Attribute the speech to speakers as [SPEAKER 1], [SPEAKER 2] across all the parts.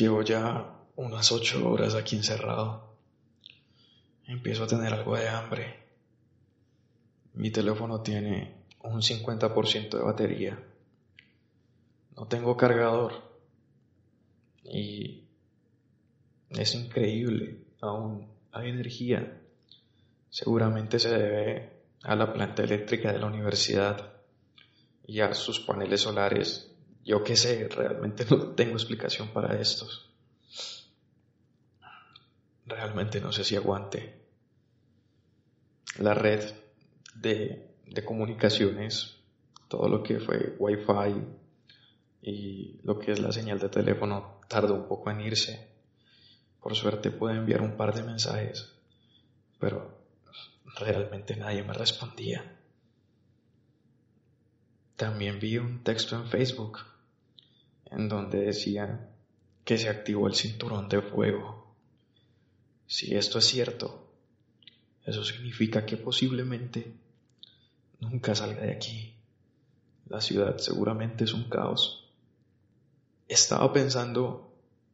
[SPEAKER 1] Llevo ya unas ocho horas aquí encerrado. Empiezo a tener algo de hambre. Mi teléfono tiene un 50% de batería. No tengo cargador. Y es increíble. Aún hay energía. Seguramente se debe a la planta eléctrica de la universidad y a sus paneles solares. Yo qué sé, realmente no tengo explicación para estos. Realmente no sé si aguante. La red de, de comunicaciones, todo lo que fue Wi-Fi y lo que es la señal de teléfono tardó un poco en irse. Por suerte pude enviar un par de mensajes, pero realmente nadie me respondía. También vi un texto en Facebook en donde decía que se activó el cinturón de fuego. Si esto es cierto, eso significa que posiblemente nunca salga de aquí. La ciudad seguramente es un caos. Estaba pensando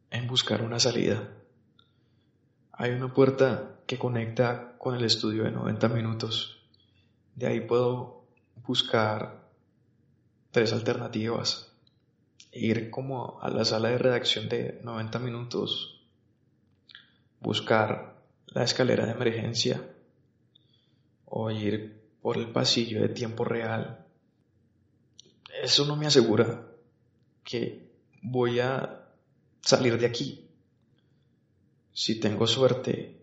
[SPEAKER 1] en buscar una salida. Hay una puerta que conecta con el estudio de 90 minutos. De ahí puedo buscar tres alternativas. Ir como a la sala de redacción de 90 minutos. Buscar la escalera de emergencia. O ir por el pasillo de tiempo real. Eso no me asegura que voy a salir de aquí. Si tengo suerte,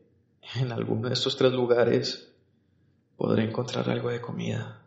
[SPEAKER 1] en alguno de estos tres lugares podré encontrar algo de comida.